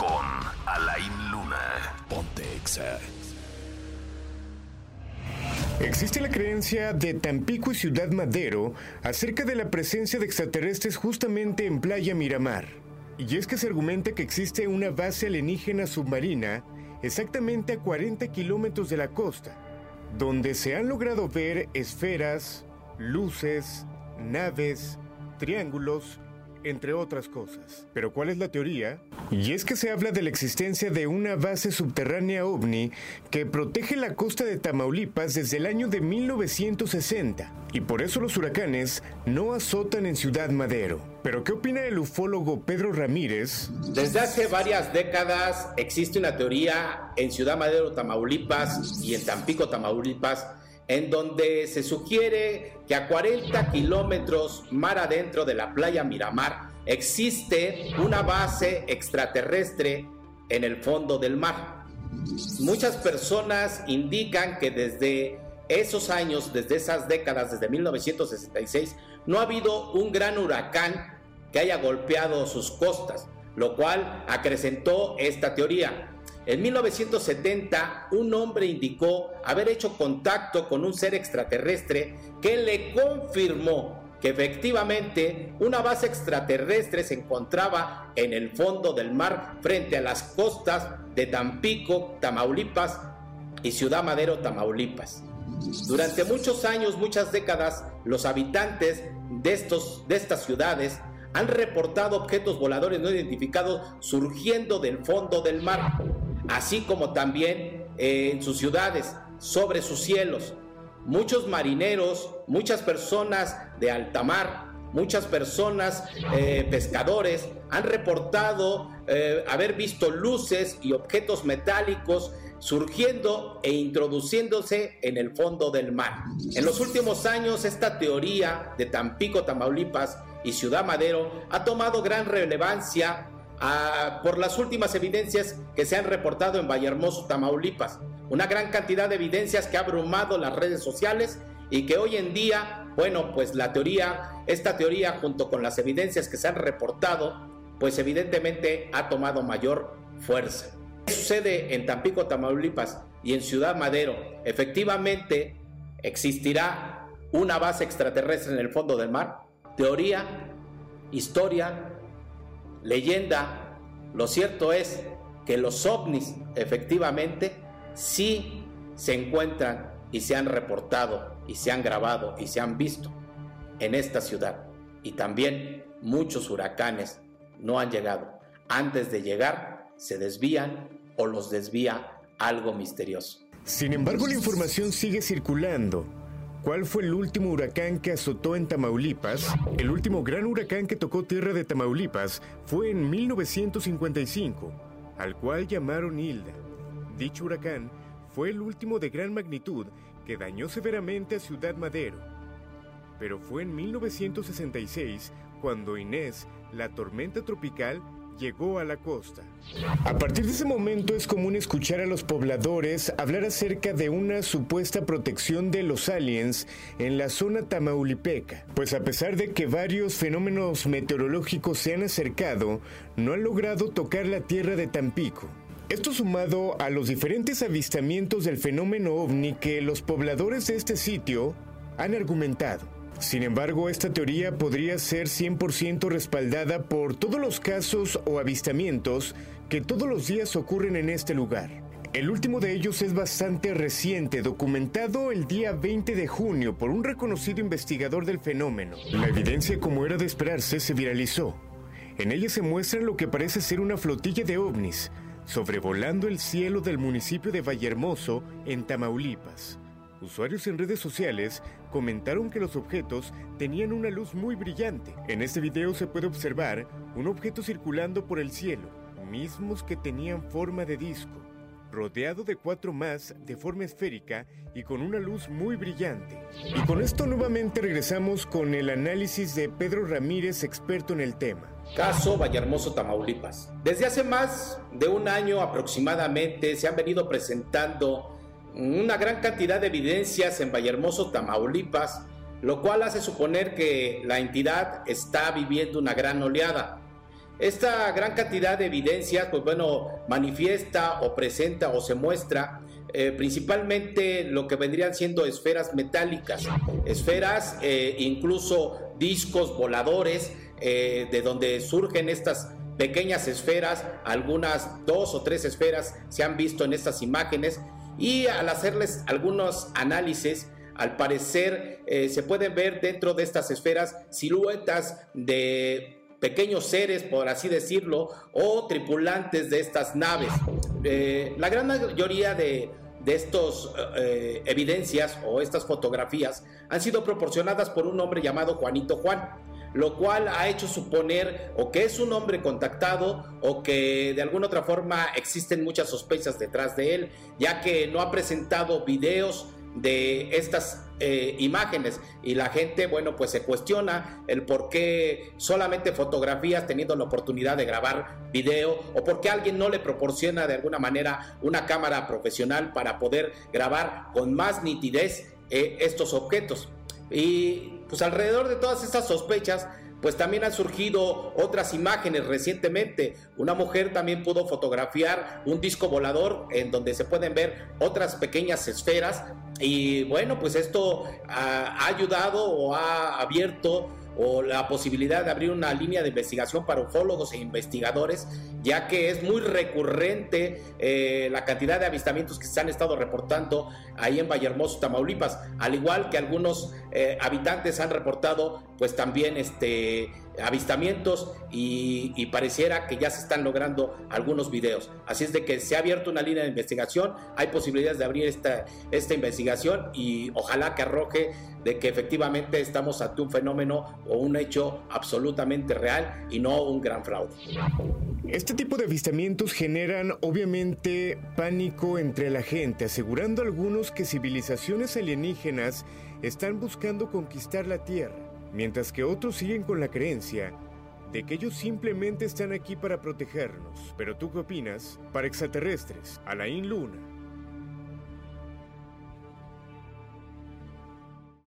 con Alain Luna. Ponte Existe la creencia de Tampico y Ciudad Madero acerca de la presencia de extraterrestres justamente en Playa Miramar. Y es que se argumenta que existe una base alienígena submarina exactamente a 40 kilómetros de la costa, donde se han logrado ver esferas, luces, naves, triángulos entre otras cosas. Pero ¿cuál es la teoría? Y es que se habla de la existencia de una base subterránea ovni que protege la costa de Tamaulipas desde el año de 1960. Y por eso los huracanes no azotan en Ciudad Madero. Pero ¿qué opina el ufólogo Pedro Ramírez? Desde hace varias décadas existe una teoría en Ciudad Madero, Tamaulipas y en Tampico, Tamaulipas, en donde se sugiere que a 40 kilómetros mar adentro de la playa Miramar existe una base extraterrestre en el fondo del mar. Muchas personas indican que desde esos años, desde esas décadas, desde 1966, no ha habido un gran huracán que haya golpeado sus costas, lo cual acrecentó esta teoría. En 1970, un hombre indicó haber hecho contacto con un ser extraterrestre que le confirmó que efectivamente una base extraterrestre se encontraba en el fondo del mar frente a las costas de Tampico, Tamaulipas y Ciudad Madero, Tamaulipas. Durante muchos años, muchas décadas, los habitantes de, estos, de estas ciudades han reportado objetos voladores no identificados surgiendo del fondo del mar así como también eh, en sus ciudades, sobre sus cielos. Muchos marineros, muchas personas de alta mar, muchas personas eh, pescadores han reportado eh, haber visto luces y objetos metálicos surgiendo e introduciéndose en el fondo del mar. En los últimos años esta teoría de Tampico, Tamaulipas y Ciudad Madero ha tomado gran relevancia por las últimas evidencias que se han reportado en Vallehermoso, Tamaulipas. Una gran cantidad de evidencias que ha abrumado las redes sociales y que hoy en día, bueno, pues la teoría, esta teoría junto con las evidencias que se han reportado, pues evidentemente ha tomado mayor fuerza. ¿Qué sucede en Tampico, Tamaulipas y en Ciudad Madero? Efectivamente, existirá una base extraterrestre en el fondo del mar. Teoría, historia, leyenda, lo cierto es que los ovnis efectivamente sí se encuentran y se han reportado y se han grabado y se han visto en esta ciudad. Y también muchos huracanes no han llegado. Antes de llegar se desvían o los desvía algo misterioso. Sin embargo, la información sigue circulando ¿Cuál fue el último huracán que azotó en Tamaulipas? El último gran huracán que tocó tierra de Tamaulipas fue en 1955, al cual llamaron Hilda. Dicho huracán fue el último de gran magnitud que dañó severamente a Ciudad Madero. Pero fue en 1966 cuando Inés, la tormenta tropical, llegó a la costa. A partir de ese momento es común escuchar a los pobladores hablar acerca de una supuesta protección de los aliens en la zona tamaulipeca, pues a pesar de que varios fenómenos meteorológicos se han acercado, no han logrado tocar la tierra de Tampico. Esto sumado a los diferentes avistamientos del fenómeno ovni que los pobladores de este sitio han argumentado. Sin embargo, esta teoría podría ser 100% respaldada por todos los casos o avistamientos que todos los días ocurren en este lugar. El último de ellos es bastante reciente, documentado el día 20 de junio por un reconocido investigador del fenómeno. La evidencia, como era de esperarse, se viralizó. En ella se muestra lo que parece ser una flotilla de ovnis, sobrevolando el cielo del municipio de Vallehermoso, en Tamaulipas. Usuarios en redes sociales comentaron que los objetos tenían una luz muy brillante. En este video se puede observar un objeto circulando por el cielo, mismos que tenían forma de disco, rodeado de cuatro más de forma esférica y con una luz muy brillante. Y con esto nuevamente regresamos con el análisis de Pedro Ramírez, experto en el tema. Caso Vallehermoso, Tamaulipas. Desde hace más de un año aproximadamente se han venido presentando una gran cantidad de evidencias en Vallehermoso, Tamaulipas, lo cual hace suponer que la entidad está viviendo una gran oleada. Esta gran cantidad de evidencias, pues bueno, manifiesta o presenta o se muestra eh, principalmente lo que vendrían siendo esferas metálicas, esferas, eh, incluso discos voladores, eh, de donde surgen estas pequeñas esferas, algunas dos o tres esferas se han visto en estas imágenes y al hacerles algunos análisis, al parecer se pueden ver dentro de estas esferas siluetas de pequeños seres, por así decirlo, o tripulantes de estas naves. Eh, la gran mayoría de, de estas eh, evidencias o estas fotografías han sido proporcionadas por un hombre llamado Juanito Juan, lo cual ha hecho suponer o que es un hombre contactado o que de alguna otra forma existen muchas sospechas detrás de él, ya que no ha presentado videos de estas eh, imágenes y la gente, bueno, pues se cuestiona el por qué solamente fotografías teniendo la oportunidad de grabar video o por qué alguien no le proporciona de alguna manera una cámara profesional para poder grabar con más nitidez eh, estos objetos. Y pues alrededor de todas estas sospechas, pues también han surgido otras imágenes recientemente. Una mujer también pudo fotografiar un disco volador en donde se pueden ver otras pequeñas esferas y bueno, pues esto ha, ayudado o ha abierto o la posibilidad de abrir una línea de investigación para ufólogos e investigadores, ya que es muy recurrente eh, la cantidad de avistamientos que se han estado reportando ahí en Vallehermoso, Tamaulipas, al igual que algunos eh, habitantes han reportado pues también este avistamientos y, y, pareciera que ya se están logrando algunos videos. Así es de que se ha abierto una línea de investigación, hay posibilidades de abrir esta, esta investigación y ojalá que arroje de que efectivamente estamos ante un fenómeno o un hecho absolutamente real y no un gran fraude. Este tipo de avistamientos generan obviamente pánico entre la gente, asegurando algunos que civilizaciones alienígenas están buscando conquistar la Tierra mientras que otros siguen con la creencia de que ellos simplemente están aquí para protegernos. Pero tú qué opinas? Para extraterrestres, Alain Luna,